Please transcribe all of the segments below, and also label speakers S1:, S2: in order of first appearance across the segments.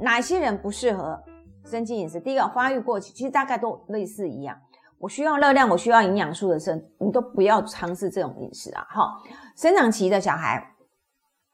S1: 哪些人不适合生肌饮食？第一个，发育过期，其实大概都类似一样。我需要热量，我需要营养素的生，你都不要尝试这种饮食啊！哈，生长期的小孩，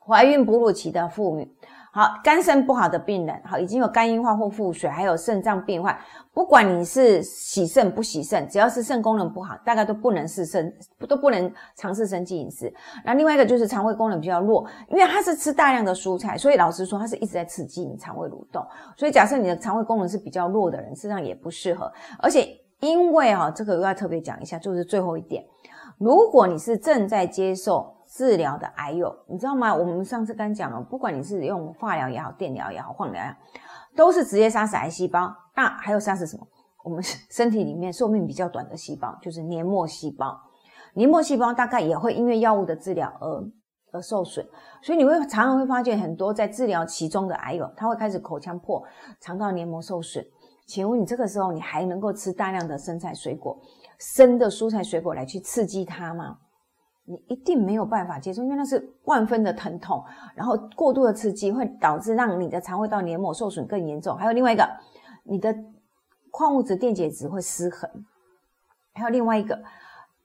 S1: 怀孕哺乳期的妇女。好，肝肾不好的病人，好，已经有肝硬化或腹水，还有肾脏病患，不管你是洗肾不洗肾，只要是肾功能不好，大概都不能试肾，都不能尝试生肌饮食。那另外一个就是肠胃功能比较弱，因为它是吃大量的蔬菜，所以老实说，它是一直在刺激你肠胃蠕动。所以假设你的肠胃功能是比较弱的人，事实上也不适合。而且因为哈，这个又要特别讲一下，就是最后一点，如果你是正在接受。治疗的癌友，你知道吗？我们上次刚讲了，不管你是用化疗也好、电疗也好、放疗也好，都是直接杀死癌细胞。那还有杀死什么？我们身体里面寿命比较短的细胞，就是黏膜细胞。黏膜细胞大概也会因为药物的治疗而而受损，所以你会常常会发现很多在治疗其中的癌友，他会开始口腔破、肠道黏膜受损。请问你这个时候你还能够吃大量的生菜水果、生的蔬菜水果来去刺激它吗？你一定没有办法接受，因为那是万分的疼痛，然后过度的刺激会导致让你的肠胃道黏膜受损更严重。还有另外一个，你的矿物质电解质会失衡。还有另外一个，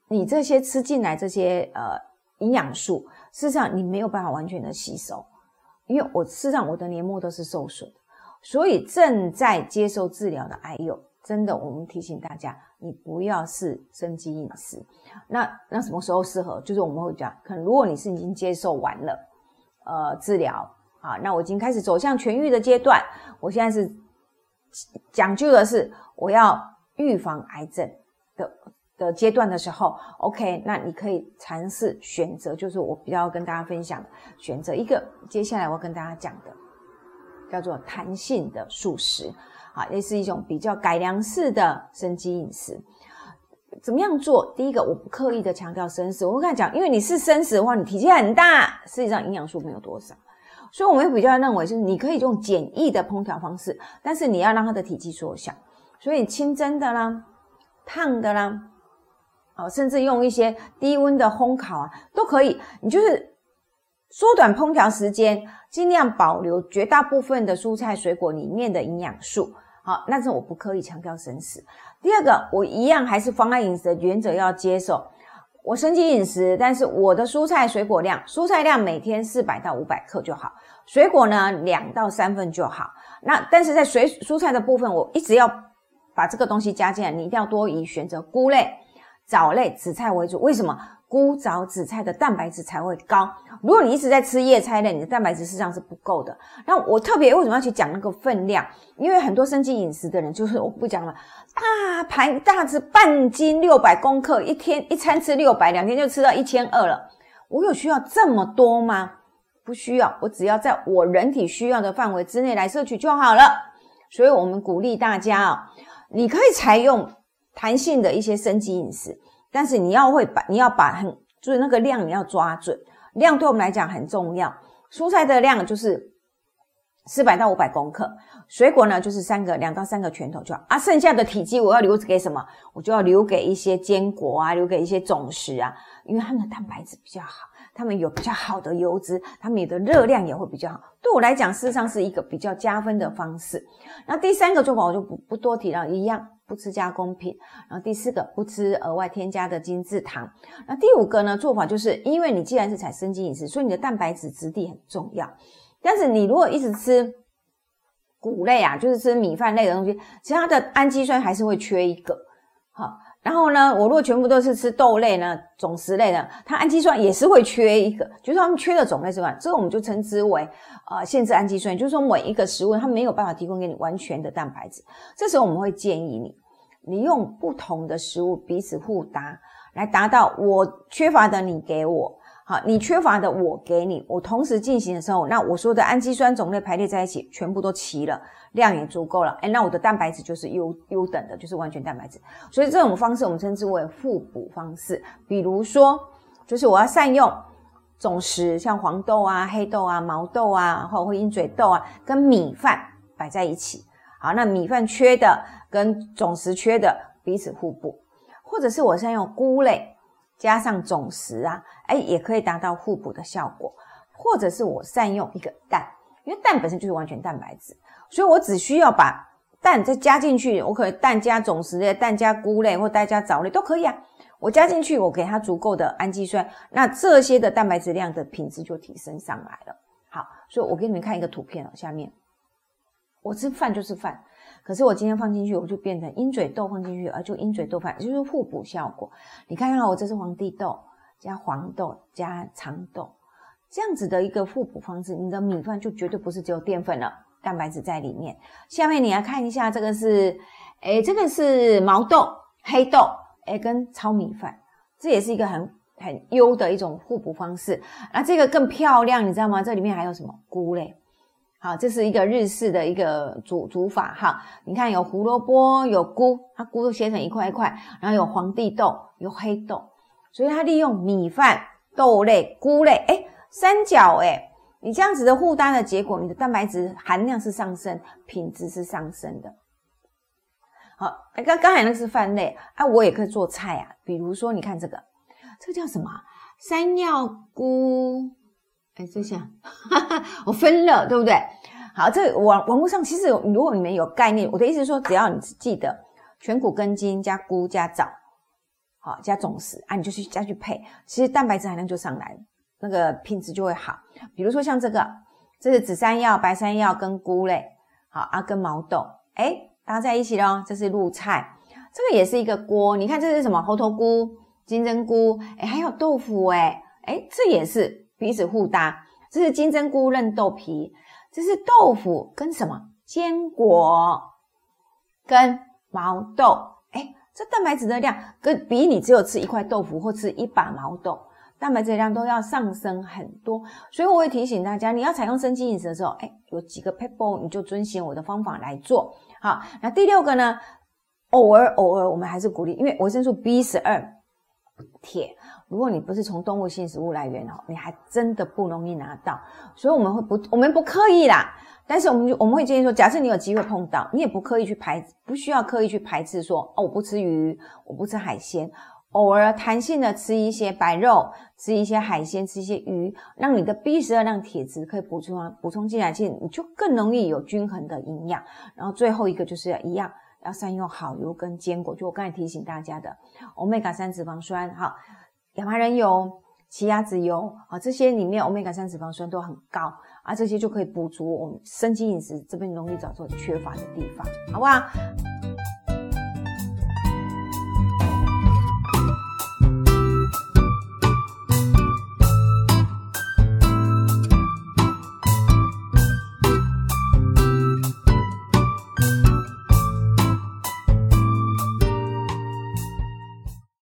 S1: 你这些吃进来这些呃营养素，事实上你没有办法完全的吸收，因为我事实上我的黏膜都是受损，所以正在接受治疗的癌友。真的，我们提醒大家，你不要是生肌饮食。那那什么时候适合？就是我们会讲，可能如果你是已经接受完了，呃，治疗啊，那我已经开始走向痊愈的阶段，我现在是讲究的是我要预防癌症的的阶段的时候，OK，那你可以尝试选择，就是我比较跟大家分享，选择一个接下来我要跟大家讲的，叫做弹性的素食。啊，也是一种比较改良式的生肌饮食，怎么样做？第一个，我不刻意的强调生食，我会跟他讲，因为你是生食的话，你体积很大，实际上营养素没有多少，所以我们比较认为就是你可以用简易的烹调方式，但是你要让它的体积缩小，所以清蒸的啦、烫的啦，哦，甚至用一些低温的烘烤啊，都可以，你就是缩短烹调时间。尽量保留绝大部分的蔬菜水果里面的营养素，好，那是我不刻意强调生食。第二个，我一样还是方案饮食的原则要接受，我升级饮食，但是我的蔬菜水果量，蔬菜量每天四百到五百克就好，水果呢两到三份就好。那但是在水蔬菜的部分，我一直要把这个东西加进来，你一定要多以选择菇类、藻类、紫菜为主。为什么？菇藻紫菜的蛋白质才会高。如果你一直在吃叶菜类，你的蛋白质实际上是不够的。那我特别为什么要去讲那个分量？因为很多生肌饮食的人，就是我不讲了，大盘大吃半斤六百公克，一天一餐吃六百，两天就吃到一千二了。我有需要这么多吗？不需要，我只要在我人体需要的范围之内来摄取就好了。所以我们鼓励大家啊，你可以采用弹性的一些生肌饮食。但是你要会把你要把很就是那个量你要抓准，量对我们来讲很重要。蔬菜的量就是四百到五百公克，水果呢就是三个两到三个拳头就好啊。剩下的体积我要留给什么？我就要留给一些坚果啊，留给一些种食啊，因为它们的蛋白质比较好，它们有比较好的油脂，它们的热量也会比较好。对我来讲，事实上是一个比较加分的方式。那第三个做法我就不不多提了，一样。不吃加工品，然后第四个不吃额外添加的精制糖。那第五个呢？做法就是因为你既然是采生肌饮食，所以你的蛋白质质地很重要。但是你如果一直吃谷类啊，就是吃米饭类的东西，其实它的氨基酸还是会缺一个。好，然后呢，我如果全部都是吃豆类呢，种食类的，它氨基酸也是会缺一个。就是它们缺的种类之外，这个我们就称之为呃限制氨基酸，就是说每一个食物它没有办法提供给你完全的蛋白质。这时候我们会建议你。你用不同的食物彼此互搭，来达到我缺乏的你给我，好，你缺乏的我给你，我同时进行的时候，那我说的氨基酸种类排列在一起，全部都齐了，量也足够了，哎，那我的蛋白质就是优优等的，就是完全蛋白质。所以这种方式我们称之为互补方式。比如说，就是我要善用种食，像黄豆啊、黑豆啊、毛豆啊，或者鹰嘴豆啊，跟米饭摆在一起。好，那米饭缺的跟总食缺的彼此互补，或者是我先用菇类加上总食啊，哎，也可以达到互补的效果。或者是我善用一个蛋，因为蛋本身就是完全蛋白质，所以我只需要把蛋再加进去，我可以蛋加总食类、蛋加菇类或蛋加藻类都可以啊。我加进去，我给它足够的氨基酸，那这些的蛋白质量的品质就提升上来了。好，所以我给你们看一个图片哦，下面我吃饭就是饭，可是我今天放进去，我就变成鹰嘴豆放进去，而就鹰嘴豆饭，就是互补效果。你看看我这是皇帝豆加黄豆加长豆，这样子的一个互补方式，你的米饭就绝对不是只有淀粉了，蛋白质在里面。下面你来看一下，这个是，诶，这个是毛豆、黑豆。哎，跟糙米饭，这也是一个很很优的一种互补方式。那这个更漂亮，你知道吗？这里面还有什么菇类？好，这是一个日式的一个煮煮法哈。你看有胡萝卜，有菇，它菇都切成一块一块，然后有黄帝豆，有黑豆，所以它利用米饭、豆类、菇类，哎，三角哎，你这样子的互搭的结果，你的蛋白质含量是上升，品质是上升的。好，刚刚才那个是饭类啊，我也可以做菜啊。比如说，你看这个，这个叫什么？山药菇。哎，这下 我分了，对不对？好，这网网络上其实如果你们有概念，我的意思是说，只要你记得全谷根茎加菇加枣，好加种子啊，你就去加去配，其实蛋白质含量就上来了，那个品质就会好。比如说像这个，这是紫山药、白山药跟菇类，好啊，跟毛豆，哎。搭在一起咯，这是露菜，这个也是一个锅。你看这是什么？猴头菇、金针菇，哎，还有豆腐，哎，哎，这也是彼此互搭。这是金针菇嫩豆皮，这是豆腐跟什么？坚果跟毛豆，哎，这蛋白质的量跟比你只有吃一块豆腐或吃一把毛豆，蛋白质的量都要上升很多。所以我会提醒大家，你要采用生机饮食的时候，哎，有几个 people 你就遵循我的方法来做。好，那第六个呢？偶尔偶尔，我们还是鼓励，因为维生素 B 十二、铁，如果你不是从动物性食物来源哦，你还真的不容易拿到。所以我们会不，我们不刻意啦，但是我们就我们会建议说，假设你有机会碰到，你也不刻意去排，不需要刻意去排斥说，哦，我不吃鱼，我不吃海鲜。偶尔弹性的吃一些白肉，吃一些海鲜，吃一些鱼，让你的 B 十二量铁质可以补充啊，补充进来，其实你就更容易有均衡的营养。然后最后一个就是一样，要善用好油跟坚果，就我刚才提醒大家的，omega 三脂肪酸，哈，亚麻仁油、奇亚籽油啊，这些里面 omega 三脂肪酸都很高啊，这些就可以补足我们生机饮食这边容易找出缺乏的地方，好不好？